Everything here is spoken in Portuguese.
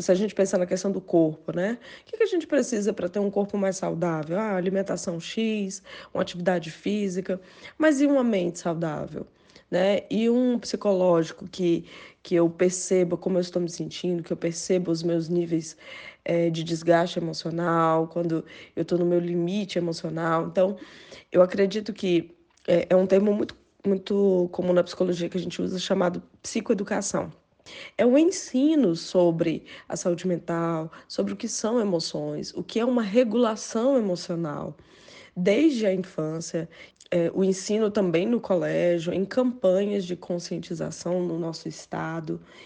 se a gente pensar na questão do corpo, né? O que, que a gente precisa para ter um corpo mais saudável? Ah, alimentação X, uma atividade física, mas e uma mente saudável? Né? E um psicológico que, que eu perceba como eu estou me sentindo, que eu perceba os meus níveis é, de desgaste emocional, quando eu estou no meu limite emocional. Então, eu acredito que é, é um termo muito, muito comum na psicologia que a gente usa chamado psicoeducação. É o ensino sobre a saúde mental, sobre o que são emoções, o que é uma regulação emocional desde a infância, é, o ensino também no colégio, em campanhas de conscientização no nosso estado.